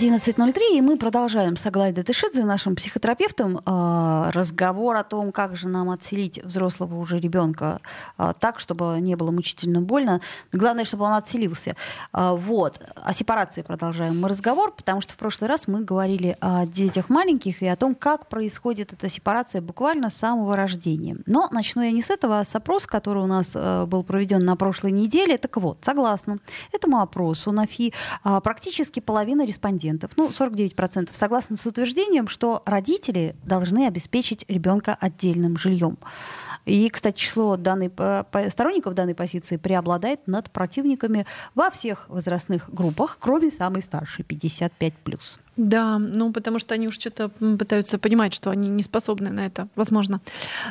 11.03, и мы продолжаем с Аглайдой Датышидзе, нашим психотерапевтом, э, разговор о том, как же нам отселить взрослого уже ребенка э, так, чтобы не было мучительно больно. Главное, чтобы он отселился. Э, вот. О сепарации продолжаем мы разговор, потому что в прошлый раз мы говорили о детях маленьких и о том, как происходит эта сепарация буквально с самого рождения. Но начну я не с этого, а с опроса, который у нас был проведен на прошлой неделе. Так вот, согласно этому опросу на ФИ, практически половина респондентов респондентов, ну, 49%, согласны с утверждением, что родители должны обеспечить ребенка отдельным жильем. И, кстати, число данной, сторонников данной позиции преобладает над противниками во всех возрастных группах, кроме самой старшей, 55+. Да, ну потому что они уж что-то пытаются понимать, что они не способны на это, возможно.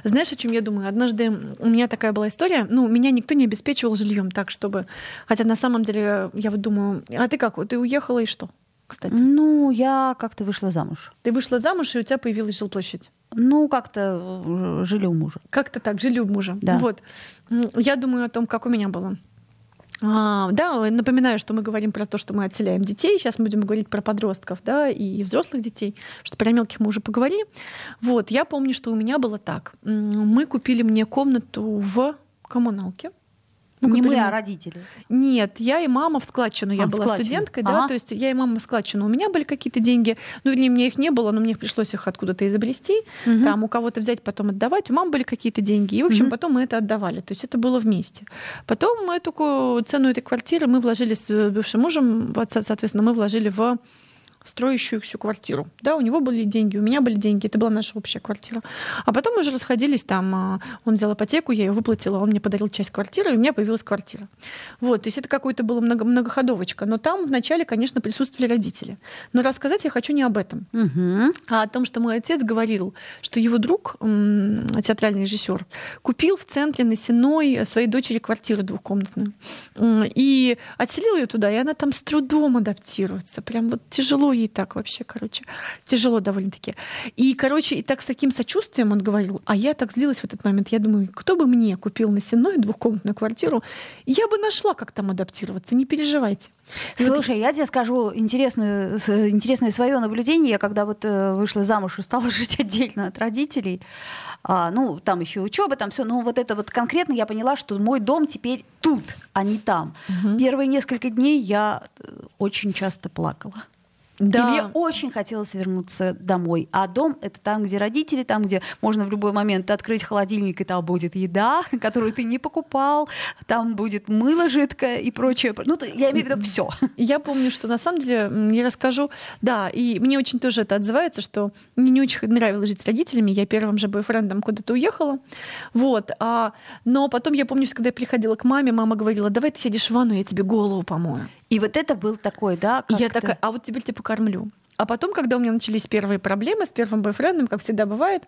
Знаешь, о чем я думаю? Однажды у меня такая была история, ну, меня никто не обеспечивал жильем так, чтобы... Хотя на самом деле я вот думаю, а ты как, ты уехала и что? Кстати? Ну, я как-то вышла замуж. Ты вышла замуж, и у тебя появилась жилплощадь? Ну, как-то э, жили у мужа. Как-то так, жили у мужа. Да. Вот. Я думаю о том, как у меня было. А, да, напоминаю, что мы говорим про то, что мы отселяем детей. Сейчас мы будем говорить про подростков, да, и взрослых детей, что про мелких мы уже поговорили. Вот, я помню, что у меня было так. Мы купили мне комнату в коммуналке. Мы не мы, а родители. Нет, я и мама в складчину. Я а, была складчину. студенткой, ага. да, то есть я и мама в складчину. У меня были какие-то деньги, ну, вернее, мне их не было, но мне пришлось их откуда-то изобрести, угу. там у кого-то взять, потом отдавать. У мамы были какие-то деньги, и, в общем, угу. потом мы это отдавали. То есть это было вместе. Потом мы эту цену этой квартиры мы вложили с бывшим мужем, соответственно, мы вложили в строящую всю квартиру. Да, у него были деньги, у меня были деньги, это была наша общая квартира. А потом мы уже расходились, там, а, он взял ипотеку, я ее выплатила, он мне подарил часть квартиры, и у меня появилась квартира. Вот, то есть это какое-то было много, многоходовочка. Но там вначале, конечно, присутствовали родители. Но рассказать я хочу не об этом, угу. а о том, что мой отец говорил, что его друг, театральный режиссер, купил в центре на Сеной своей дочери квартиру двухкомнатную. И отселил ее туда, и она там с трудом адаптируется. Прям вот тяжело ей так вообще, короче. Тяжело довольно-таки. И, короче, и так с таким сочувствием он говорил, а я так злилась в этот момент. Я думаю, кто бы мне купил на Сенной двухкомнатную квартиру, я бы нашла, как там адаптироваться, не переживайте. Слушай, вот... я тебе скажу интересное, интересное свое наблюдение. Я когда вот э, вышла замуж и стала жить отдельно от родителей, а, ну, там еще учеба, там все, но вот это вот конкретно я поняла, что мой дом теперь тут, а не там. Угу. Первые несколько дней я э, очень часто плакала. Да. И мне очень хотелось вернуться домой. А дом — это там, где родители, там, где можно в любой момент открыть холодильник, и там будет еда, которую ты не покупал, там будет мыло жидкое и прочее. Ну, я имею в виду все. Я помню, что на самом деле, я расскажу, да, и мне очень тоже это отзывается, что мне не очень нравилось жить с родителями. Я первым же бойфрендом куда-то уехала. Вот. А, но потом я помню, что когда я приходила к маме, мама говорила, давай ты сидишь в ванну, я тебе голову помою. И вот это был такой, да? Я такая, а вот теперь типа кормлю. А потом, когда у меня начались первые проблемы с первым бойфрендом, как всегда бывает,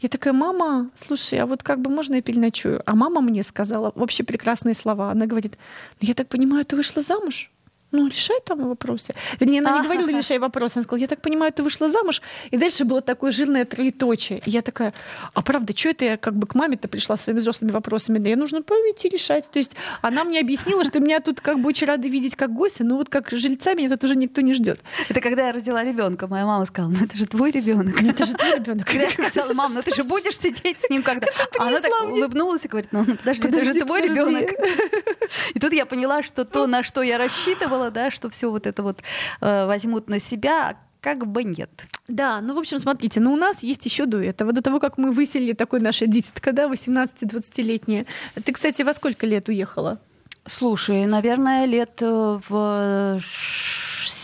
я такая, мама, слушай, а вот как бы можно я переночую? А мама мне сказала вообще прекрасные слова. Она говорит, ну я так понимаю, ты вышла замуж? Ну, решай там вопросы. Вернее, она не говорила, решай вопросы. Она сказала, я так понимаю, ты вышла замуж. И дальше было такое жирное троеточие. И я такая, а правда, что это я как бы к маме-то пришла своими взрослыми вопросами? Да я нужно идти решать. То есть она мне объяснила, что меня тут как бы очень рады видеть как гостя, но вот как жильца меня тут уже никто не ждет. Это когда я родила ребенка, моя мама сказала, ну это же твой ребенок. Ну, это же твой ребенок. Когда я сказала, мам, ну ты же будешь сидеть с ним когда. А она так улыбнулась и говорит, ну, ну подожди, это же твой ребенок. И тут я поняла, что то, на что я рассчитывала, да, что все вот это вот э, возьмут на себя, как бы нет. Да, ну, в общем, смотрите, ну, у нас есть еще до этого, до того, как мы выселили такой наша дитятка, да, 18-20-летняя. Ты, кстати, во сколько лет уехала? Слушай, наверное, лет э, в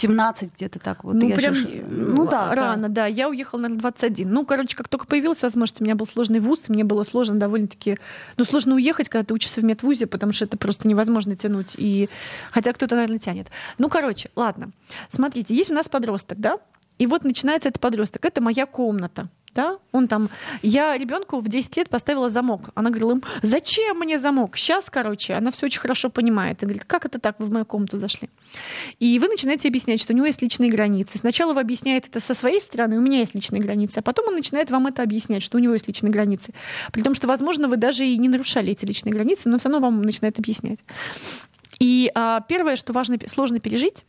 17 где-то так вот. Ну, я прям, же... ну да, рано, да. да. Я уехала, наверное, 21. Ну, короче, как только появилась возможность, у меня был сложный вуз, и мне было сложно довольно-таки... Ну, сложно уехать, когда ты учишься в медвузе, потому что это просто невозможно тянуть. И... Хотя кто-то, наверное, тянет. Ну, короче, ладно. Смотрите, есть у нас подросток, да? И вот начинается этот подросток. Это моя комната. Да, он там, я ребенку в 10 лет поставила замок. Она говорила, зачем мне замок? Сейчас, короче, она все очень хорошо понимает. И говорит, как это так, вы в мою комнату зашли? И вы начинаете объяснять, что у него есть личные границы. Сначала вы объясняете это со своей стороны, у меня есть личные границы, а потом он начинает вам это объяснять, что у него есть личные границы. При том, что, возможно, вы даже и не нарушали эти личные границы, но все равно вам начинает объяснять. И а, первое, что важно, сложно пережить,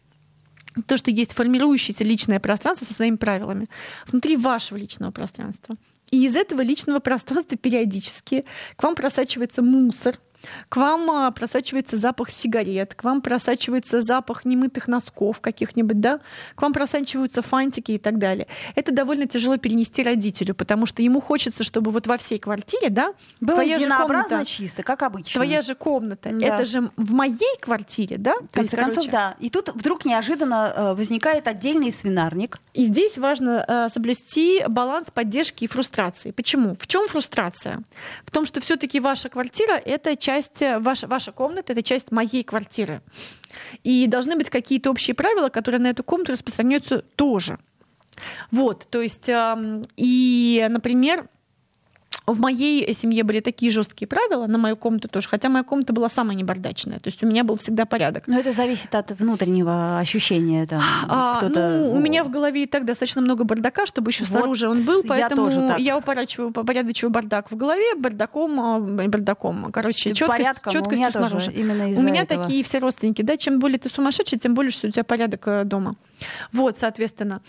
то, что есть формирующееся личное пространство со своими правилами внутри вашего личного пространства. И из этого личного пространства периодически к вам просачивается мусор, к вам а, просачивается запах сигарет, к вам просачивается запах немытых носков каких-нибудь, да, к вам просачиваются фантики и так далее. Это довольно тяжело перенести родителю, потому что ему хочется, чтобы вот во всей квартире, да, было твоя единообразно комната, чисто, как обычно. Твоя же комната, да. это же в моей квартире, да? В конце есть, концов, да. И тут вдруг неожиданно э, возникает отдельный свинарник. И здесь важно э, соблюсти баланс поддержки и фрустрации. Почему? В чем фрустрация? В том, что все-таки ваша квартира это часть часть, э, ваша, ваша комната — это часть моей квартиры. И должны быть какие-то общие правила, которые на эту комнату распространяются тоже. Вот, то есть, и, например, в моей семье были такие жесткие правила, на мою комнату тоже, хотя моя комната была самая небардачная, то есть у меня был всегда порядок. Но это зависит от внутреннего ощущения. Там, а, ну, у меня в голове и так достаточно много бардака, чтобы еще вот снаружи он был, поэтому я, тоже я упорачиваю, попорядочиваю бардак в голове, бардаком, а, бардаком. Короче, четкость, четкость снаружи. Именно у меня этого. такие все родственники, да, чем более ты сумасшедший, тем более, что у тебя порядок э, дома. Вот, соответственно.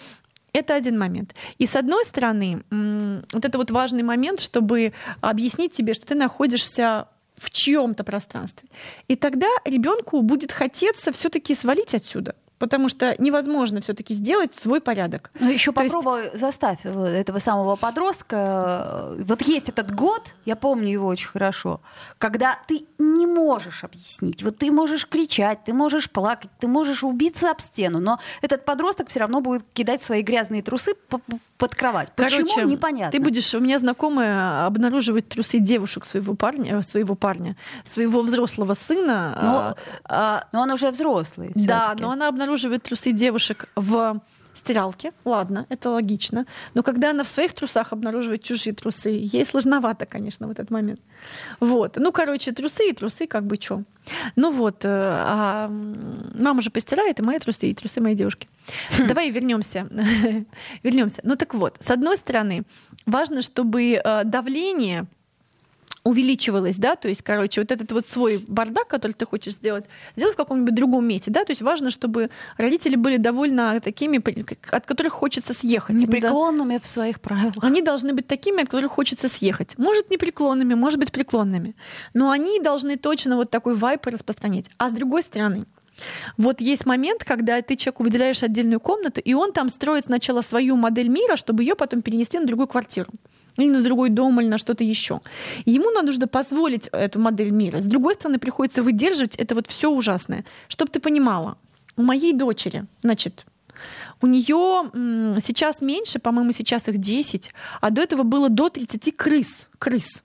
Это один момент. И с одной стороны, вот это вот важный момент, чтобы объяснить тебе, что ты находишься в чьем-то пространстве. И тогда ребенку будет хотеться все-таки свалить отсюда потому что невозможно все-таки сделать свой порядок. Ну еще То попробуй есть... заставь э, этого самого подростка. Вот есть этот год, я помню его очень хорошо, когда ты не можешь объяснить. Вот ты можешь кричать, ты можешь плакать, ты можешь убиться об стену, но этот подросток все равно будет кидать свои грязные трусы под кровать. Почему Короче, непонятно. Ты будешь, у меня знакомая обнаруживать трусы девушек своего парня, своего парня, своего взрослого сына. Но, а, а, но он уже взрослый. Да, но она обнаруживает трусы девушек в стиралке, ладно, это логично. Но когда она в своих трусах обнаруживает чужие трусы, ей сложновато, конечно, в этот момент. Вот. Ну, короче, трусы и трусы, как бы что. Ну вот, э, а мама же постирает, и мои трусы, и трусы моей девушки. Хм. Давай вернемся. вернемся. Ну так вот, с одной стороны, важно, чтобы э, давление увеличивалось, да, то есть, короче, вот этот вот свой бардак, который ты хочешь сделать, сделать в каком-нибудь другом месте, да, то есть важно, чтобы родители были довольно такими, от которых хочется съехать. Непреклонными в своих правилах. Они должны быть такими, от которых хочется съехать. Может, непреклонными, может быть, преклонными, но они должны точно вот такой вайп распространять. А с другой стороны, вот есть момент, когда ты человеку выделяешь отдельную комнату, и он там строит сначала свою модель мира, чтобы ее потом перенести на другую квартиру или на другой дом, или на что-то еще. Ему нужно позволить эту модель мира. С другой стороны, приходится выдерживать это вот все ужасное. Чтобы ты понимала, у моей дочери, значит, у нее сейчас меньше, по-моему, сейчас их 10, а до этого было до 30 крыс. Крыс.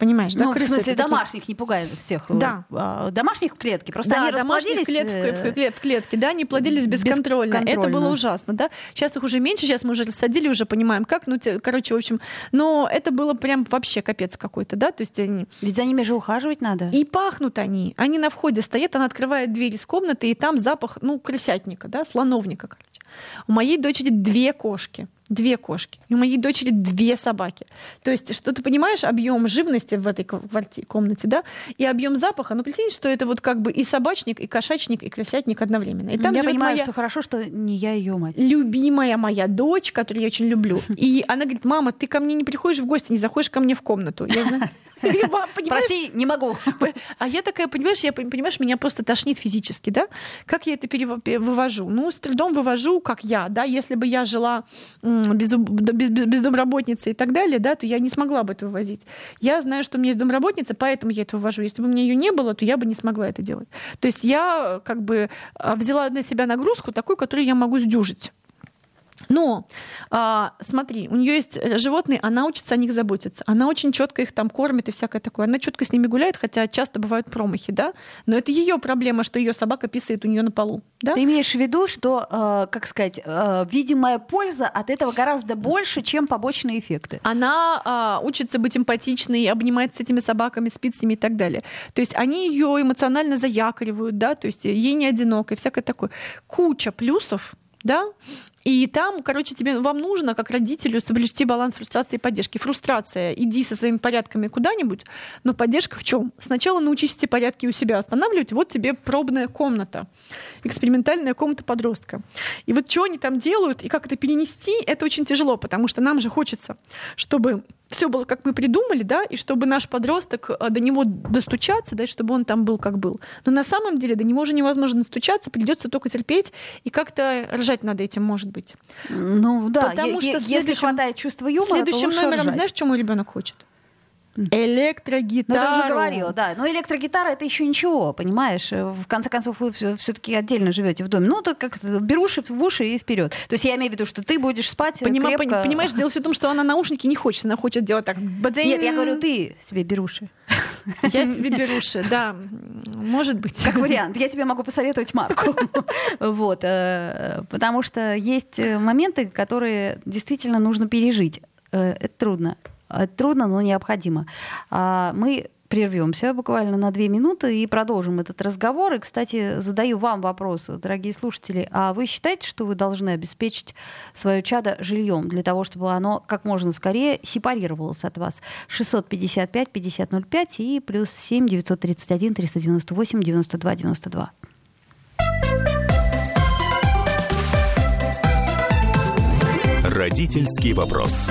Понимаешь, да? Ну, в смысле, домашних не пугает всех. Да. А, домашних в клетке. Просто да, они домашних клет, в, в, в клетке, да, они плодились бесконтрольно. бесконтрольно. Это было ужасно, да. Сейчас их уже меньше, сейчас мы уже рассадили, уже понимаем, как. Ну, те, короче, в общем, но это было прям вообще капец какой-то, да, то есть они... Ведь за ними же ухаживать надо. И пахнут они. Они на входе стоят, она открывает дверь из комнаты, и там запах, ну, крысятника, да, слоновника, короче. У моей дочери две кошки две кошки. И у моей дочери две собаки. То есть, что ты понимаешь, объем живности в этой квартире, комнате, да, и объем запаха. Ну, представьте, что это вот как бы и собачник, и кошачник, и крысятник одновременно. И там я понимаю, моя... что хорошо, что не я ее мать. Любимая моя дочь, которую я очень люблю. И она говорит, мама, ты ко мне не приходишь в гости, не заходишь ко мне в комнату. Я знаю. Прости, не могу. А я такая, понимаешь, я понимаешь, меня просто тошнит физически, да? Как я это вывожу? Ну, с трудом вывожу, как я, да? Если бы я жила без, без, без домработницы и так далее, да, то я не смогла бы это вывозить. Я знаю, что у меня есть домработница, поэтому я это вывожу. Если бы у меня ее не было, то я бы не смогла это делать. То есть я как бы а, взяла на себя нагрузку такую, которую я могу сдюжить. Но а, смотри, у нее есть э, животные, она учится о них заботиться. Она очень четко их там кормит и всякое такое. Она четко с ними гуляет, хотя часто бывают промахи, да. Но это ее проблема, что ее собака писает у нее на полу. Да? Ты имеешь в виду, что, э, как сказать, э, видимая польза от этого гораздо больше, чем побочные эффекты. Она э, учится быть эмпатичной, обнимать с этими собаками, спит с ними и так далее. То есть они ее эмоционально заякоривают, да, то есть ей не одиноко и всякое такое. Куча плюсов, да, и там, короче, тебе вам нужно, как родителю, соблюсти баланс фрустрации и поддержки. Фрустрация, иди со своими порядками куда-нибудь, но поддержка в чем? Сначала научись эти порядки у себя останавливать, вот тебе пробная комната, экспериментальная комната подростка. И вот что они там делают и как это перенести, это очень тяжело, потому что нам же хочется, чтобы все было, как мы придумали, да, и чтобы наш подросток э, до него достучаться, да, и чтобы он там был, как был. Но на самом деле до него уже невозможно достучаться, придется только терпеть, и как-то ржать над этим, может быть. Ну да, Потому что если хватает чувства юмора, следующим номером ржать. знаешь, чему ребенок хочет? Электрогитара. Ну, ты уже говорила, да. Но электрогитара это еще ничего, понимаешь? В конце концов, вы все-таки отдельно живете в доме. Ну, то как беруши в уши и вперед. То есть я имею в виду, что ты будешь спать Понима, крепко... Понимаешь, дело все в том, что она наушники не хочет. Она хочет делать так. Бадин. Нет, я говорю, ты себе беруши. Я себе беруши, да. Может быть. Как вариант. Я тебе могу посоветовать марку. Вот. Э, потому что есть моменты, которые действительно нужно пережить. Э, это трудно. Это трудно, но необходимо. А, мы прервемся буквально на две минуты и продолжим этот разговор. И, кстати, задаю вам вопрос, дорогие слушатели. А вы считаете, что вы должны обеспечить свое чадо жильем для того, чтобы оно как можно скорее сепарировалось от вас? 655-5005 и плюс 7 931 398 92 92. Родительский вопрос.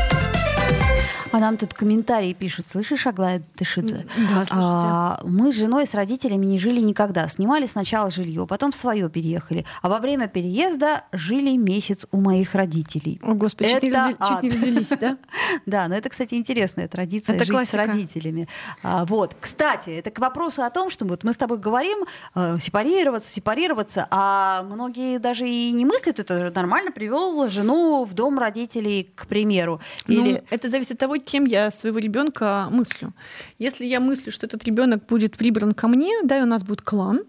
А нам тут комментарии пишут. Слышишь, Аглая Дышидзе? Да, а, мы с женой, с родителями не жили никогда. Снимали сначала жилье, потом в свое переехали. А во время переезда жили месяц у моих родителей. О, Господи, это чуть, не, чуть не развелись, да? Да, но это, кстати, интересная традиция это жить классика. с родителями. А, вот, кстати, это к вопросу о том, что вот мы с тобой говорим э, сепарироваться, сепарироваться, а многие даже и не мыслят, это нормально привел жену в дом родителей, к примеру. Или... Ну, это зависит от того, кем я своего ребенка мыслю. Если я мыслю, что этот ребенок будет прибран ко мне, да, и у нас будет клан,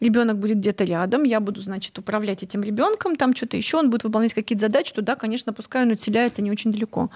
ребенок будет где-то рядом, я буду, значит, управлять этим ребенком, там что-то еще, он будет выполнять какие-то задачи, то да, конечно, пускай он отселяется не очень далеко.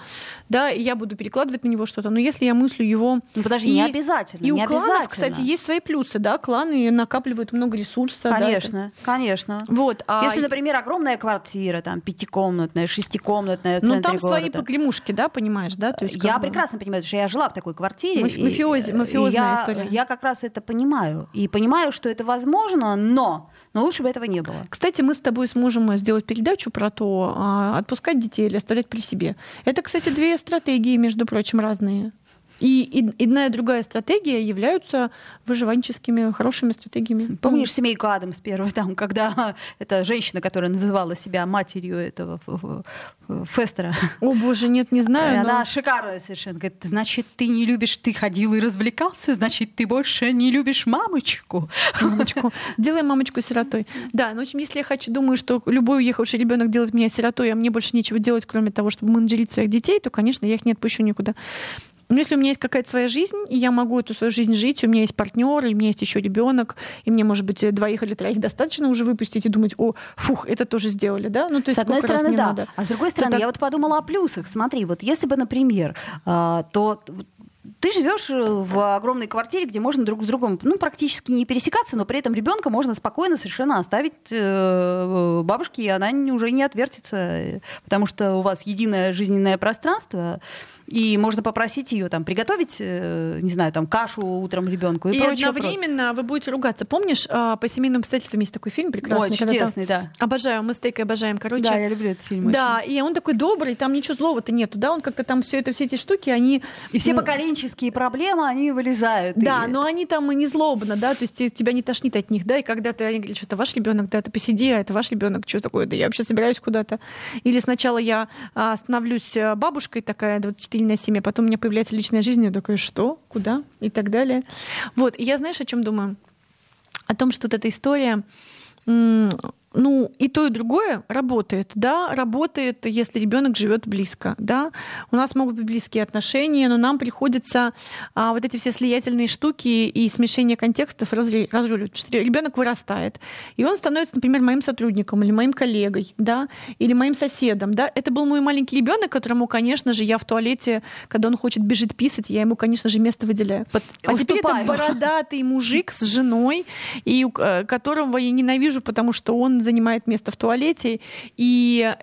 Да, и я буду перекладывать на него что-то. Но если я мыслю его... Ну, подожди, и, не обязательно. И не у кланов, кстати, есть свои плюсы, да, кланы накапливают много ресурса. Конечно, да, конечно. Вот, а... Если, например, огромная квартира, там, пятикомнатная, шестикомнатная, Ну, там города. свои погремушки, да, понимаешь, да? То есть, я бы... прекрасно понимаю, что я жила в такой квартире. Мафиози, мафиозная я, история. Я как раз это понимаю. И понимаю, что это возможно, но но лучше бы этого не было. Кстати, мы с тобой сможем сделать передачу про то, а, отпускать детей или оставлять при себе. Это, кстати, две стратегии, между прочим, разные. И, и одна и другая стратегия являются выживанческими хорошими стратегиями. Помнишь семейку Адамс первую, там, когда эта женщина, которая называла себя матерью этого Фестера. О боже, нет, не знаю. Она но... шикарная совершенно. Говорит, значит, ты не любишь, ты ходил и развлекался, значит, ты больше не любишь мамочку. Мамочку. Делай мамочку сиротой. Да, ну, в общем, если я хочу, думаю, что любой уехавший ребенок делает меня сиротой, а мне больше нечего делать, кроме того, чтобы менеджерить своих детей, то, конечно, я их не отпущу никуда. Но если у меня есть какая-то своя жизнь, и я могу эту свою жизнь жить, у меня есть партнер, и у меня есть еще ребенок, и мне, может быть, двоих или троих достаточно уже выпустить и думать, о, фух, это тоже сделали, да? Ну, то есть с одной стороны, да. Надо. А с другой стороны, то я так... вот подумала о плюсах. Смотри, вот если бы, например, а, то ты живешь э, в огромной квартире, где можно друг с другом ну, практически не пересекаться, но при этом ребенка можно спокойно совершенно оставить э, бабушке, и она уже не отвертится, потому что у вас единое жизненное пространство. и можно попросить ее там приготовить, э, не знаю, там кашу утром ребенку и, и прочее. одновременно вы будете ругаться. Помнишь, а, по семейным обстоятельствам есть такой фильм прекрасный. Ой, чудесный, да. Обожаю, мы с Тейкой обожаем, короче. Да, я люблю этот фильм. Да, очень. и он такой добрый, там ничего злого-то нету, да, он как-то там все это, все эти штуки, они... И все ну, поколенческие проблемы, они вылезают. Да, и... но они там и не злобно, да, то есть тебя не тошнит от них, да, и когда ты, они говорят, что это ваш ребенок, да, ты посиди, а это ваш ребенок, что такое, да я вообще собираюсь куда-то. Или сначала я а, становлюсь э, бабушкой такая 24 на 7, а потом у меня появляется личная жизнь, я такая, что, куда и так далее. Вот, и я знаешь, о чем думаю? О том, что вот эта история ну, и то, и другое работает, да, работает, если ребенок живет близко, да. У нас могут быть близкие отношения, но нам приходится а, вот эти все слиятельные штуки и смешение контекстов разруливать. Ребенок вырастает, и он становится, например, моим сотрудником или моим коллегой, да, или моим соседом, да. Это был мой маленький ребенок, которому, конечно же, я в туалете, когда он хочет бежит писать, я ему, конечно же, место выделяю. Под... А теперь это бородатый мужик с женой, и э, которого я ненавижу, потому что он занимает место в туалете, и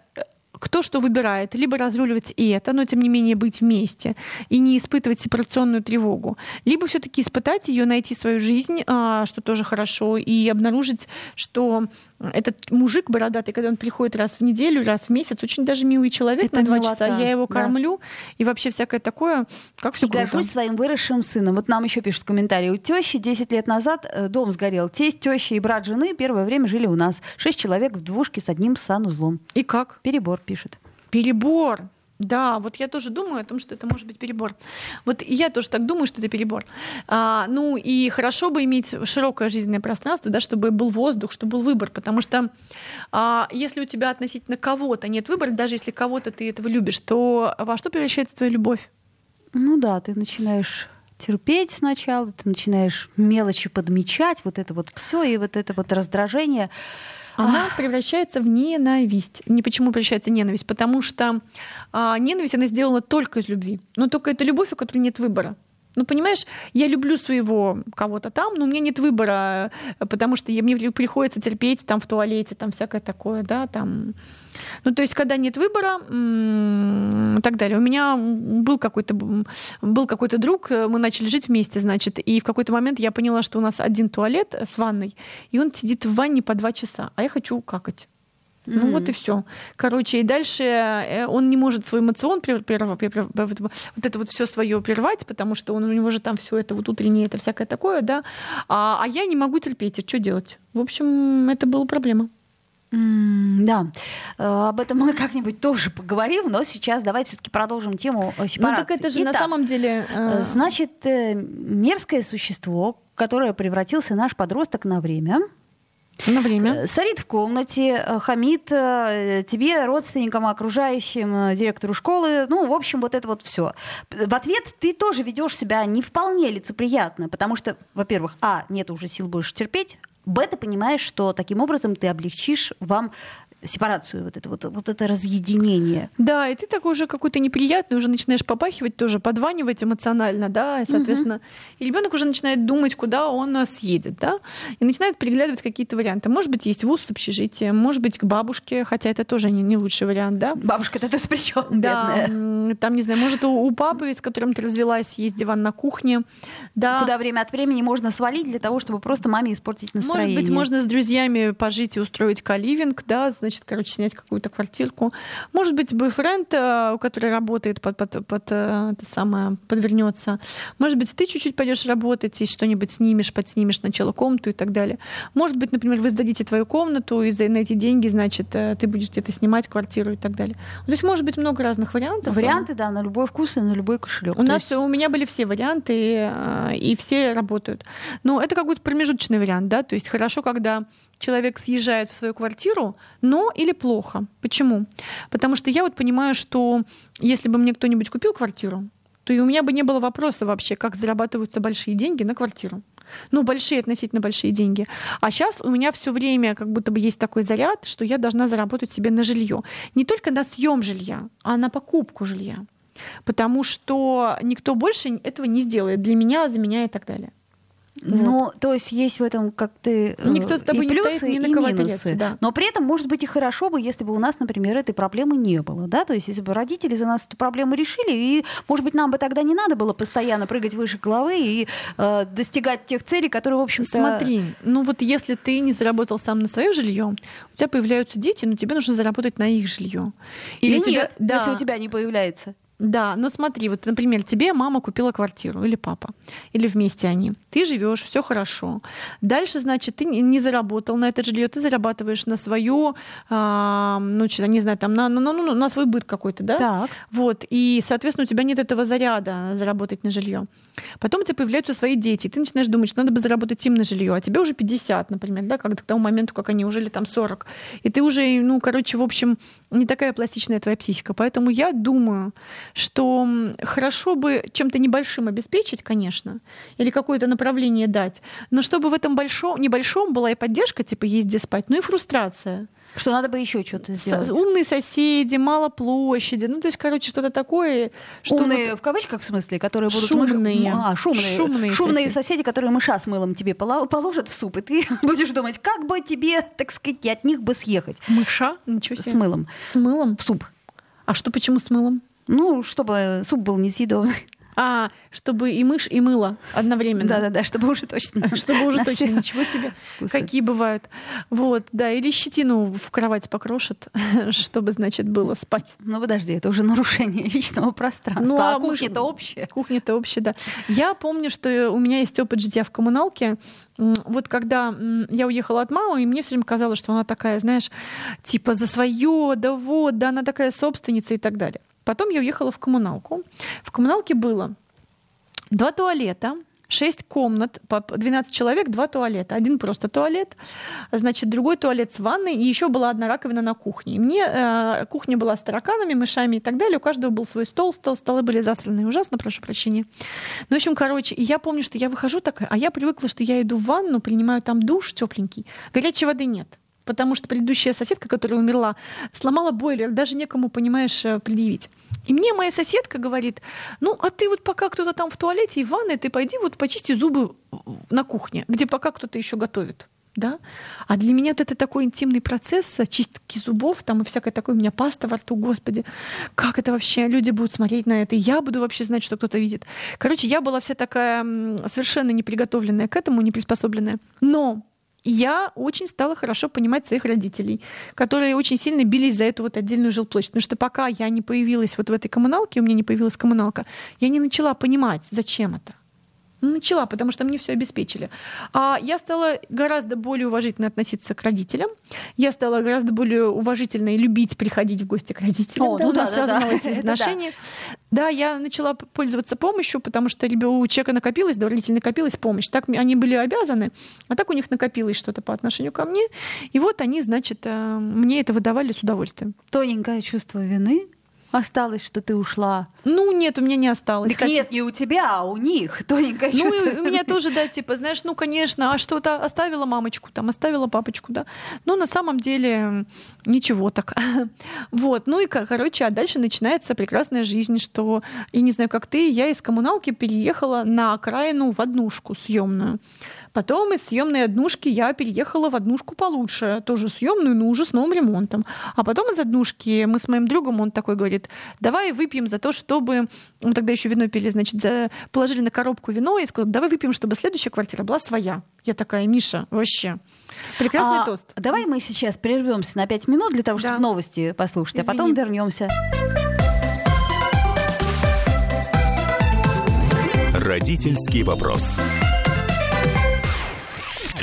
кто что выбирает, либо разруливать и это, но тем не менее быть вместе и не испытывать сепарационную тревогу, либо все-таки испытать ее, найти свою жизнь, а, что тоже хорошо, и обнаружить, что этот мужик бородатый, когда он приходит раз в неделю, раз в месяц, очень даже милый человек это на два часа, я его кормлю, да. и вообще всякое такое, как все И круто. горжусь своим выросшим сыном. Вот нам еще пишут комментарии. У тещи 10 лет назад э, дом сгорел. Тесть, теща и брат жены первое время жили у нас. Шесть человек в двушке с одним санузлом. И как? Перебор пишет. Перебор. Да, вот я тоже думаю о том, что это может быть перебор. Вот я тоже так думаю, что это перебор. А, ну и хорошо бы иметь широкое жизненное пространство, да, чтобы был воздух, чтобы был выбор, потому что а, если у тебя относительно кого-то нет выбора, даже если кого-то ты этого любишь, то во что превращается твоя любовь? Ну да, ты начинаешь терпеть сначала, ты начинаешь мелочи подмечать, вот это вот все и вот это вот раздражение она превращается в ненависть. Не почему превращается в ненависть? Потому что а, ненависть она сделана только из любви. Но только это любовь, у которой нет выбора. Ну, понимаешь, я люблю своего кого-то там, но у меня нет выбора, потому что мне приходится терпеть там в туалете, там всякое такое, да, там. Ну, то есть, когда нет выбора и так далее. У меня был какой-то был какой-то друг, мы начали жить вместе, значит, и в какой-то момент я поняла, что у нас один туалет с ванной, и он сидит в ванне по два часа, а я хочу какать. Mm-hmm. Ну вот и все. Короче, и дальше э, он не может свой эмоцион вот это вот все свое прервать, потому что он, у него же там все это вот утреннее, это всякое такое, да. А, а я не могу терпеть, и что делать? В общем, это была проблема. Mm, да, э, об этом мы как-нибудь тоже поговорим, но сейчас давай все-таки продолжим тему сепарации. Ну так это же Итак, на самом деле... Э... Значит, мерзкое существо, которое превратился наш подросток на время, на время. Э, сорит в комнате, э, хамит э, тебе, родственникам, окружающим, директору школы. Ну, в общем, вот это вот все. В ответ ты тоже ведешь себя не вполне лицеприятно, потому что, во-первых, а, нет уже сил больше терпеть, Б, ты понимаешь, что таким образом ты облегчишь вам сепарацию, вот это вот, вот это разъединение. Да, и ты такой уже какой-то неприятный, уже начинаешь попахивать тоже, подванивать эмоционально, да, и, соответственно, угу. и ребенок уже начинает думать, куда он съедет, да, и начинает переглядывать какие-то варианты. Может быть, есть вуз с общежитием, может быть, к бабушке, хотя это тоже не, не лучший вариант, да. Бабушка-то тут при чем, да, бедная? там, не знаю, может, у, у папы, с которым ты развелась, есть диван на кухне, да. Куда время от времени можно свалить для того, чтобы просто маме испортить настроение. Может быть, можно с друзьями пожить и устроить каливинг, да, значит, короче, снять какую-то квартирку. Может быть, бойфренд, э, который работает под, под, под э, это самое, подвернется. Может быть, ты чуть-чуть пойдешь работать и что-нибудь снимешь, подснимешь сначала комнату и так далее. Может быть, например, вы сдадите твою комнату, и за на эти деньги, значит, э, ты будешь где-то снимать квартиру и так далее. То есть, может быть, много разных вариантов. Варианты, да, на любой вкус и на любой кошелек. У нас, есть... у меня были все варианты, и все работают. Но это какой-то промежуточный вариант, да, то есть хорошо, когда человек съезжает в свою квартиру, но или плохо. Почему? Потому что я вот понимаю, что если бы мне кто-нибудь купил квартиру, то и у меня бы не было вопроса вообще, как зарабатываются большие деньги на квартиру. Ну, большие, относительно большие деньги. А сейчас у меня все время как будто бы есть такой заряд, что я должна заработать себе на жилье. Не только на съем жилья, а на покупку жилья. Потому что никто больше этого не сделает для меня, за меня и так далее. Ну, вот. то есть есть в этом как ты э, Никто с тобой и плюсы, не стоит ни на и кого минусы. Да. Но при этом, может быть, и хорошо бы, если бы у нас, например, этой проблемы не было. Да? То есть если бы родители за нас эту проблему решили, и, может быть, нам бы тогда не надо было постоянно прыгать выше головы и э, достигать тех целей, которые, в общем-то... Смотри, ну вот если ты не заработал сам на свое жилье, у тебя появляются дети, но тебе нужно заработать на их жилье. Или, Или нет, тебя, да. если у тебя не появляется. Да, но смотри, вот, например, тебе мама купила квартиру или папа, или вместе они. Ты живешь, все хорошо. Дальше, значит, ты не заработал на это жилье, ты зарабатываешь на свое, а, ну, что не знаю, там, на, на, на, на свой быт какой-то, да? Так. Вот, и, соответственно, у тебя нет этого заряда заработать на жилье. Потом у тебя появляются свои дети, и ты начинаешь думать, что надо бы заработать им на жилье, а тебе уже 50, например, да, как к тому моменту, как они уже или там 40. И ты уже, ну, короче, в общем, не такая пластичная твоя психика. Поэтому я думаю, что хорошо бы чем-то небольшим обеспечить, конечно, или какое-то направление дать, но чтобы в этом большом, небольшом была и поддержка, типа есть где спать, ну и фрустрация. Что надо бы еще что-то сделать. Умные соседи, мало площади. Ну, то есть, короче, что-то такое. Что умные, вот... в кавычках, в смысле, которые будут... Шумные. Мыш... А, шумные. Шумные, шумные соседи. соседи, которые мыша с мылом тебе положат в суп, и ты будешь думать, как бы тебе, так сказать, от них бы съехать. Мыша? Ничего себе. С мылом. С мылом? В суп. А что, почему с мылом? Ну, чтобы суп был несъедобный. А, чтобы и мышь, и мыло одновременно. Да-да-да, чтобы уже точно. Чтобы уже точно, ничего себе. Какие бывают. Вот, да, или щетину в кровать покрошат, чтобы, значит, было спать. Ну, подожди, это уже нарушение личного пространства. Ну, а, а кухня-то общая. Кухня-то общая, да. Я помню, что у меня есть опыт жития в коммуналке. Вот когда я уехала от мамы, и мне все время казалось, что она такая, знаешь, типа за свое, да вот, да, она такая собственница и так далее. Потом я уехала в коммуналку. В коммуналке было два туалета, шесть комнат, по 12 человек, два туалета. Один просто туалет, значит, другой туалет с ванной, и еще была одна раковина на кухне. И мне э, кухня была с тараканами, мышами и так далее. У каждого был свой стол, стол столы были засраны ужасно, прошу прощения. Ну, в общем, короче, я помню, что я выхожу такая, а я привыкла, что я иду в ванну, принимаю там душ тепленький, горячей воды нет потому что предыдущая соседка, которая умерла, сломала бойлер, даже некому, понимаешь, э, предъявить. И мне моя соседка говорит, ну, а ты вот пока кто-то там в туалете и в ванной, ты пойди вот почисти зубы на кухне, где пока кто-то еще готовит. Да? А для меня вот это такой интимный процесс чистки зубов, там и всякое такое, у меня паста во рту, господи, как это вообще, люди будут смотреть на это, я буду вообще знать, что кто-то видит. Короче, я была вся такая совершенно неприготовленная к этому, не приспособленная. Но я очень стала хорошо понимать своих родителей, которые очень сильно бились за эту вот отдельную жилплощадь. Потому что пока я не появилась вот в этой коммуналке, у меня не появилась коммуналка, я не начала понимать, зачем это. Начала, потому что мне все обеспечили. А я стала гораздо более уважительно относиться к родителям. Я стала гораздо более уважительно и любить приходить в гости к родителям. О, да, ну у нас да, сразу да, эти отношения. Да. да, я начала пользоваться помощью, потому что у человека накопилось, да, у родителей накопилась помощь. Так они были обязаны, а так у них накопилось что-то по отношению ко мне. И вот они, значит, э, мне это выдавали с удовольствием. Тоненькое чувство вины осталось, что ты ушла? Ну, нет, у меня не осталось. Так Хотя... нет, не у тебя, а у них. Тоненькое ну, чувство. у меня тоже, да, типа, знаешь, ну, конечно, а что-то оставила мамочку, там, оставила папочку, да. Ну, на самом деле, ничего так. вот, ну и, короче, а дальше начинается прекрасная жизнь, что, я не знаю, как ты, я из коммуналки переехала на окраину в однушку съемную. Потом из съемной однушки я переехала в однушку получше, тоже съемную, но уже с новым ремонтом. А потом из однушки мы с моим другом, он такой говорит, давай выпьем за то, чтобы... Мы тогда еще вино пили, значит, за... положили на коробку вино и сказал, давай выпьем, чтобы следующая квартира была своя. Я такая, Миша, вообще. Прекрасный а, тост. Давай мы сейчас прервемся на 5 минут для того, чтобы да. новости послушать, Извини. а потом вернемся. Родительский вопрос.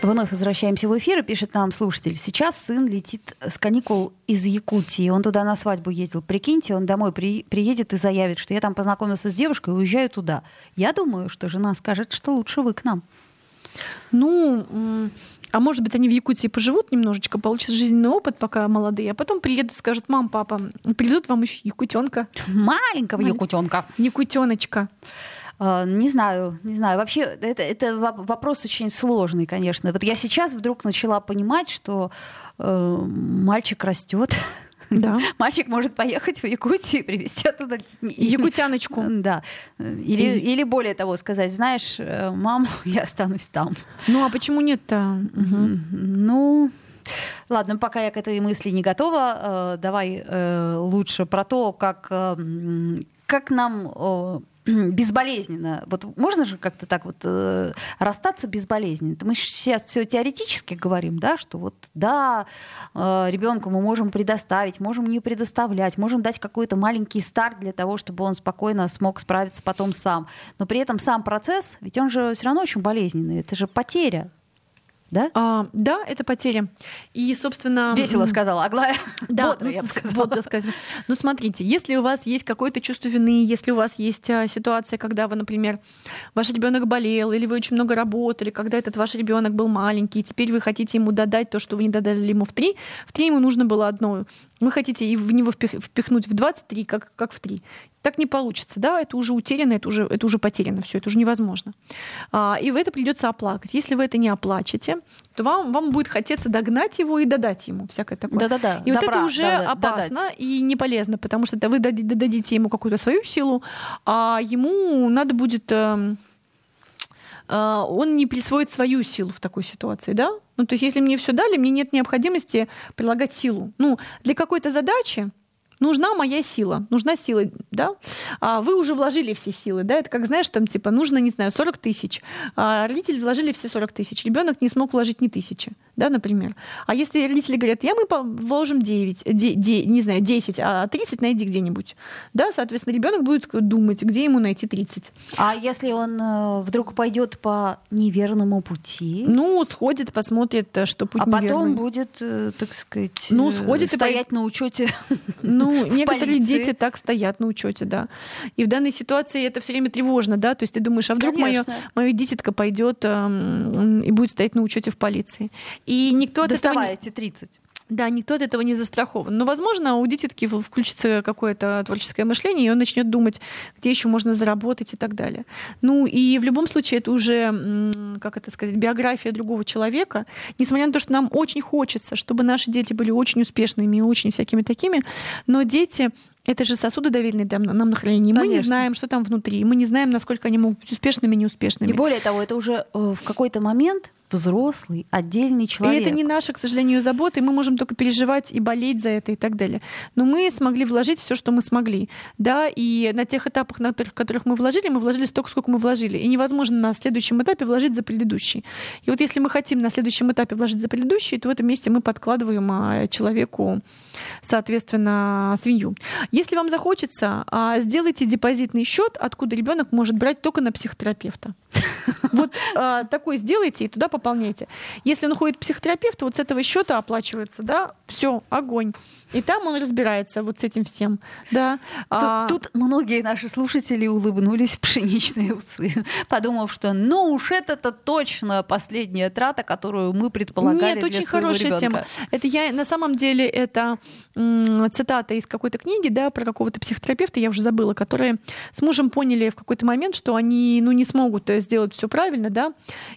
Вновь возвращаемся в эфир, и пишет нам слушатель. Сейчас сын летит с каникул из Якутии. Он туда на свадьбу ездил. Прикиньте, он домой при, приедет и заявит, что я там познакомился с девушкой и уезжаю туда. Я думаю, что жена скажет, что лучше вы к нам. Ну, А может быть, они в Якутии поживут немножечко, получат жизненный опыт, пока молодые, а потом приедут и скажут, мам, папа, привезут вам еще якутенка. Маленького якутенка. Якутеночка. А, не знаю, не знаю. Вообще, это, это вопрос очень сложный, конечно. Вот я сейчас вдруг начала понимать, что э, мальчик растет. Да. Мальчик может поехать в Якутию и привезти оттуда... Якутяночку. Да. Или, и... или более того сказать, знаешь, э, мам, я останусь там. Ну а почему нет-то? Угу. Ну... Ладно, пока я к этой мысли не готова, э, давай э, лучше про то, как, как нам безболезненно. Вот можно же как-то так вот э, расстаться безболезненно? Мы сейчас все теоретически говорим, да, что вот да, э, ребенку мы можем предоставить, можем не предоставлять, можем дать какой-то маленький старт для того, чтобы он спокойно смог справиться потом сам. Но при этом сам процесс, ведь он же все равно очень болезненный. Это же потеря да? А, да, это потеря. И, собственно... Весело сказала Аглая. Да, бодро, ну, я бы сказала. Бодро сказала. Ну, смотрите, если у вас есть какое-то чувство вины, если у вас есть а, ситуация, когда вы, например, ваш ребенок болел, или вы очень много работали, когда этот ваш ребенок был маленький, и теперь вы хотите ему додать то, что вы не додали ему в три, в три ему нужно было одно. Вы хотите в него впихнуть в 23, как, как в 3. Так не получится, да, это уже утеряно, это уже, это уже потеряно, все, это уже невозможно. А, и в это придется оплакать. Если вы это не оплачете, то вам, вам будет хотеться догнать его и додать ему всякое такое. Да-да-да. И Добра, вот это уже да, опасно додать. и не полезно, потому что вы дадите ему какую-то свою силу, а ему надо будет эм, э, он не присвоит свою силу в такой ситуации, да? Ну, то есть, если мне все дали, мне нет необходимости прилагать силу. Ну, для какой-то задачи нужна моя сила, нужна сила, да, а вы уже вложили все силы, да, это как, знаешь, там, типа, нужно, не знаю, 40 тысяч, а родители вложили все 40 тысяч, ребенок не смог вложить ни тысячи, да, например. А если родители говорят, я мы вложим 9, 9 не знаю, 10, а 30 найди где-нибудь, да, соответственно, ребенок будет думать, где ему найти 30. А если он э, вдруг пойдет по неверному пути? Ну, сходит, посмотрит, э, что путь А неверный. потом будет, э, так сказать, ну, сходит стоять и... на учете. Ну, некоторые полиции. дети так стоят на учете, да. И в данной ситуации это все время тревожно, да. То есть ты думаешь, а вдруг мое, мое дитятка пойдет э, и будет стоять на учете в полиции. И никто от Доставай этого... эти 30. Да, никто от этого не застрахован. Но, возможно, у дитятки включится какое-то творческое мышление, и он начнет думать, где еще можно заработать и так далее. Ну и в любом случае это уже, как это сказать, биография другого человека. Несмотря на то, что нам очень хочется, чтобы наши дети были очень успешными и очень всякими такими, но дети это же сосуды доверенные нам, нам на хранение. Мы не знаем, что там внутри. Мы не знаем, насколько они могут быть успешными, неуспешными. И более того, это уже э, в какой-то момент взрослый, отдельный человек. И это не наша, к сожалению, забота, и мы можем только переживать и болеть за это и так далее. Но мы смогли вложить все, что мы смогли. Да, и на тех этапах, на которых, мы вложили, мы вложили столько, сколько мы вложили. И невозможно на следующем этапе вложить за предыдущий. И вот если мы хотим на следующем этапе вложить за предыдущий, то в этом месте мы подкладываем а, человеку, соответственно, свинью. Если вам захочется, а, сделайте депозитный счет, откуда ребенок может брать только на психотерапевта. Вот а, такой сделайте и туда пополняйте. Если он ходит к психотерапевту, вот с этого счета оплачивается, да, все, огонь. И там он разбирается вот с этим всем. Да. Тут, а... тут многие наши слушатели улыбнулись пшеничные усы, подумав, что ну уж это-то точно последняя трата, которую мы предполагали Нет, для очень хорошая ребенка. тема. Это я на самом деле это м, цитата из какой-то книги, да, про какого-то психотерапевта, я уже забыла, которые с мужем поняли в какой-то момент, что они ну не смогут э, сделать все правильно, да,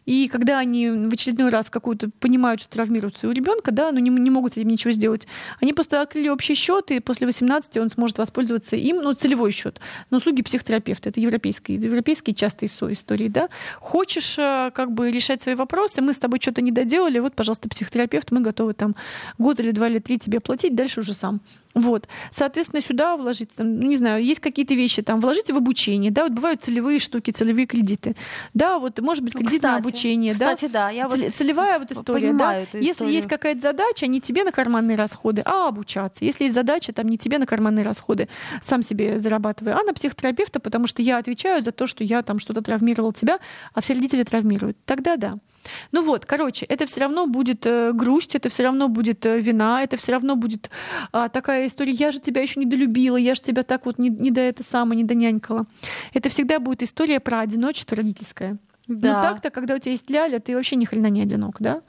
и когда они в очередной раз какую-то понимают, что травмируют своего ребенка, да, но не, не могут с этим ничего сделать, они просто открыли общий счет, и после 18 он сможет воспользоваться им, ну, целевой счет, на услуги психотерапевта. Это европейские, европейские частые истории, да. Хочешь э, как бы решать свои вопросы, мы с тобой что-то не доделали, вот, пожалуйста, психотерапевт, мы готовы там год или два или три тебе платить, дальше уже сам. Вот. Соответственно, сюда вложить, там, ну, не знаю, есть какие-то вещи, там, вложите в обучение, да, вот бывают целевые штуки, целевые кредиты. Да, вот, может быть, кредит кстати, на обучение, кстати, да. да, я вот целевая вот история, да. Эту Если историю. есть какая-то задача, не тебе на карманные расходы, а обучаться. Если есть задача, там, не тебе на карманные расходы, сам себе зарабатывай, а на психотерапевта, потому что я отвечаю за то, что я там что-то травмировал тебя, а все родители травмируют. Тогда да. Ну вот, короче, это все равно будет э, грусть, это все равно будет э, вина, это все равно будет э, такая история, я же тебя еще не долюбила, я же тебя так вот не, не до это самое, не донянькала. Это всегда будет история про одиночество родительское. Да. Но так-то, когда у тебя есть ляля, ты вообще ни хрена не одинок, да?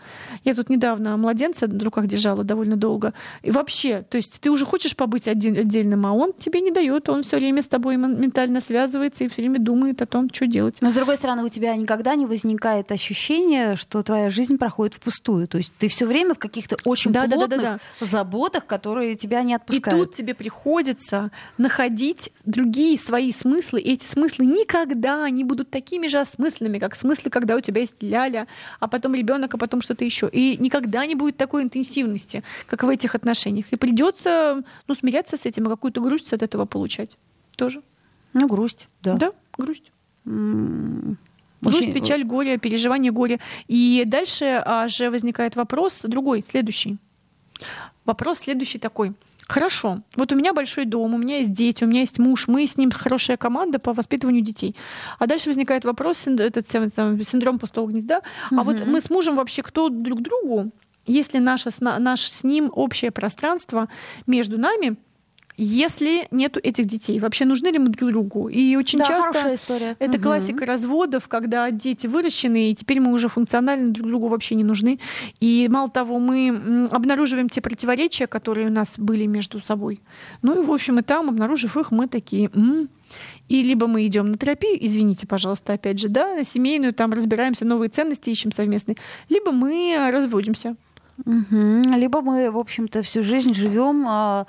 Я тут недавно младенца на руках держала довольно долго. И вообще, то есть ты уже хочешь побыть один, отдельным, а он тебе не дает, он все время с тобой ментально связывается и все время думает о том, что делать. Но с другой стороны, у тебя никогда не возникает ощущение, что твоя жизнь проходит впустую. То есть ты все время в каких-то очень да, плотных да, да, да, да. заботах, которые тебя не отпускают. И тут тебе приходится находить другие свои смыслы, и эти смыслы никогда не будут такими же осмысленными, как смыслы, когда у тебя есть ляля, а потом ребенок, а потом что-то еще. И никогда не будет такой интенсивности, как в этих отношениях. И придется ну, смиряться с этим, а какую-то грусть от этого получать. Тоже. Ну, грусть, да. Да, грусть. М-м- Грусть, Очень... печаль, горе, переживание горя. И дальше а, же возникает вопрос другой, следующий. Вопрос следующий такой. Хорошо. Вот у меня большой дом, у меня есть дети, у меня есть муж, мы с ним хорошая команда по воспитыванию детей. А дальше возникает вопрос, этот синдром пустого гнезда. Угу. А вот мы с мужем вообще кто друг другу? Если наше, наше с ним общее пространство между нами, если нету этих детей. Вообще нужны ли мы друг другу? И очень да, часто история. это угу. классика разводов, когда дети выращены, и теперь мы уже функционально друг другу вообще не нужны. И мало того, мы обнаруживаем те противоречия, которые у нас были между собой. Ну и, в общем, и там, обнаружив их, мы такие... М-м". И либо мы идем на терапию, извините, пожалуйста, опять же, да, на семейную, там разбираемся, новые ценности ищем совместные, либо мы разводимся. Угу. Либо мы, в общем-то, всю жизнь живем а,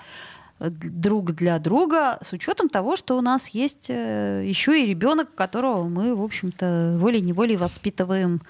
друг для друга, с учетом того, что у нас есть э, еще и ребенок, которого мы, в общем-то, волей-неволей воспитываем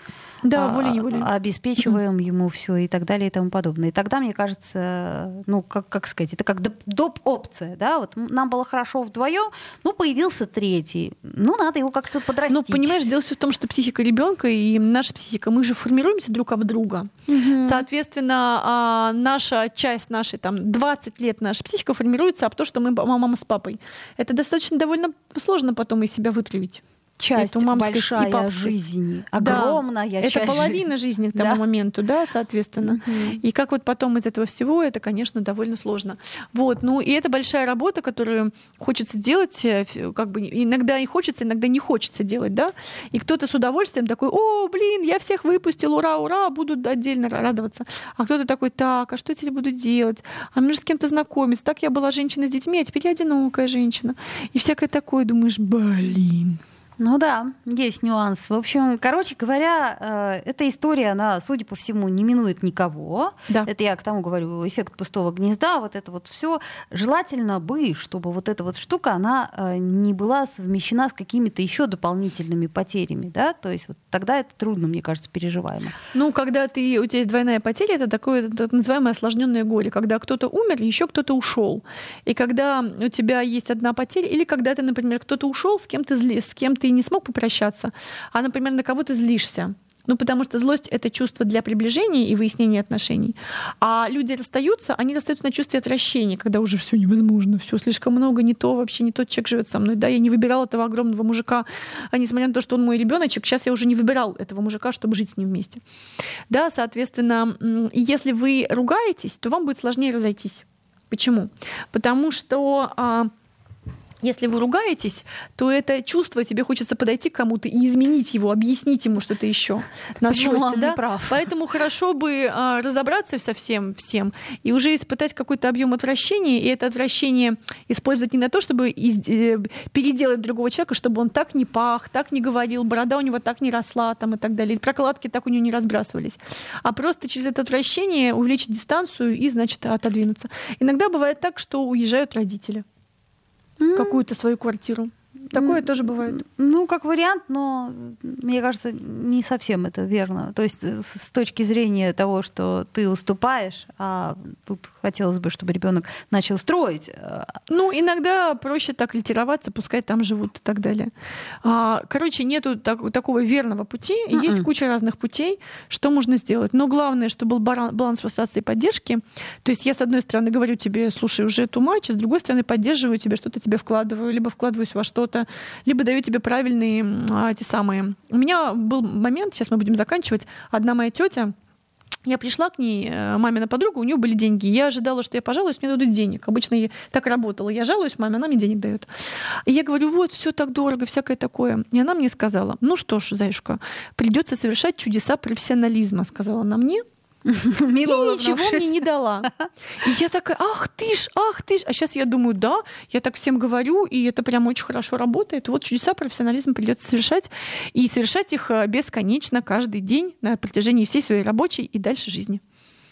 да, а, волей-неволей. обеспечиваем ему все и так далее и тому подобное. И тогда, мне кажется, ну, как, как сказать, это как доп-опция, да, вот нам было хорошо вдвоем, ну, появился третий, ну, надо его как-то подрастить. Ну, понимаешь, дело все в том, что психика ребенка и наша психика, мы же формируемся друг об друга. Угу. Соответственно, а, наша часть нашей, там, 20 лет наша психика формируется об том, что мы мама с папой. Это достаточно довольно сложно потом из себя вытравить часть эту большая жизни, огромная да, часть. Это половина жизни к тому да. моменту, да, соответственно. Угу. И как вот потом из этого всего, это, конечно, довольно сложно. Вот, ну и это большая работа, которую хочется делать, э, как бы иногда и хочется, иногда не хочется делать, да. И кто-то с удовольствием такой, о, блин, я всех выпустил, ура, ура, буду отдельно радоваться. А кто-то такой, так, а что я теперь буду делать? А мне же с кем-то знакомиться. Так я была женщина с детьми, а теперь я одинокая женщина. И всякое такое, думаешь, блин, ну да, есть нюанс. В общем, короче говоря, э, эта история, она, судя по всему, не минует никого. Да. Это я к тому говорю, эффект пустого гнезда, вот это вот все. Желательно бы, чтобы вот эта вот штука, она э, не была совмещена с какими-то еще дополнительными потерями, да, то есть вот тогда это трудно, мне кажется, переживаемо. Ну, когда ты, у тебя есть двойная потеря, это такое так называемое осложненное горе, когда кто-то умер, еще кто-то ушел. И когда у тебя есть одна потеря, или когда ты, например, кто-то ушел, с кем ты злез, с кем ты не смог попрощаться, а, например, на кого ты злишься. Ну, потому что злость — это чувство для приближения и выяснения отношений. А люди расстаются, они расстаются на чувстве отвращения, когда уже все невозможно, все слишком много, не то, вообще не тот человек живет со мной. Да, я не выбирал этого огромного мужика, а несмотря на то, что он мой ребеночек, сейчас я уже не выбирал этого мужика, чтобы жить с ним вместе. Да, соответственно, если вы ругаетесь, то вам будет сложнее разойтись. Почему? Потому что а, если вы ругаетесь, то это чувство тебе хочется подойти к кому-то и изменить его, объяснить ему что-то еще. На Почему злости, он да? прав? Поэтому хорошо бы а, разобраться со всем всем и уже испытать какой-то объем отвращения, и это отвращение использовать не на то, чтобы из, э, переделать другого человека, чтобы он так не пах, так не говорил, борода у него так не росла там, и так далее, прокладки так у него не разбрасывались, а просто через это отвращение увеличить дистанцию и, значит, отодвинуться. Иногда бывает так, что уезжают родители какую-то свою квартиру. Такое mm, тоже бывает. Ну, как вариант, но мне кажется, не совсем это верно. То есть э, с точки зрения того, что ты уступаешь, а тут хотелось бы, чтобы ребенок начал строить. Э, ну, иногда проще так литироваться, пускай там живут и так далее. А, короче, нету так, такого верного пути. Mm-mm. Есть м-м. куча разных путей, что можно сделать. Но главное, чтобы был баланс фрустрации и поддержки. То есть я, с одной стороны, говорю тебе, слушай, уже ту матч, а с другой стороны, поддерживаю тебя, что-то тебе вкладываю, либо вкладываюсь во что-то, либо даю тебе правильные а, те самые. У меня был момент, сейчас мы будем заканчивать, одна моя тетя я пришла к ней, э, мамина подруга, у нее были деньги. Я ожидала, что я пожалуюсь, мне дадут денег. Обычно я так работала. Я жалуюсь маме, она мне денег дает. И я говорю, вот, все так дорого, всякое такое. И она мне сказала, ну что ж, заюшка, придется совершать чудеса профессионализма, сказала она мне. Мило и ничего мне не дала. И я такая, ах ты ж, ах ты ж. А сейчас я думаю, да, я так всем говорю, и это прям очень хорошо работает. Вот чудеса профессионализма придется совершать. И совершать их э, бесконечно каждый день на протяжении всей своей рабочей и дальше жизни.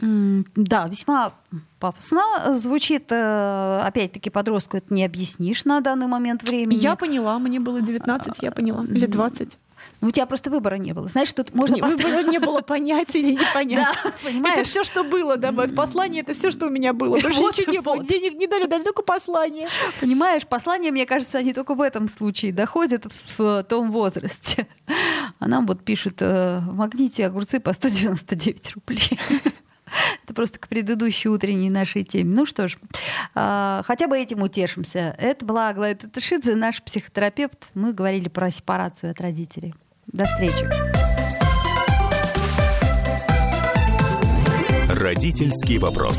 Да, весьма пафосно звучит. Э, опять-таки, подростку это не объяснишь на данный момент времени. Я поняла, мне было 19, я поняла, или 20. Ну, у тебя просто выбора не было. Знаешь, тут можно не, поставить... Выбора не было понять или не понять. Да, понимаешь? Это все, что было, да, послание, это все, что у меня было. Больше вот, ничего не было. Денег не дали, дали только послание. Понимаешь, послание, мне кажется, они только в этом случае доходят в том возрасте. А нам вот пишут э, в магните огурцы по 199 рублей. Это просто к предыдущей утренней нашей теме. Ну что ж, а, хотя бы этим утешимся. Это была Аглая Татышидзе, наш психотерапевт. Мы говорили про сепарацию от родителей. До встречи. Родительский вопрос.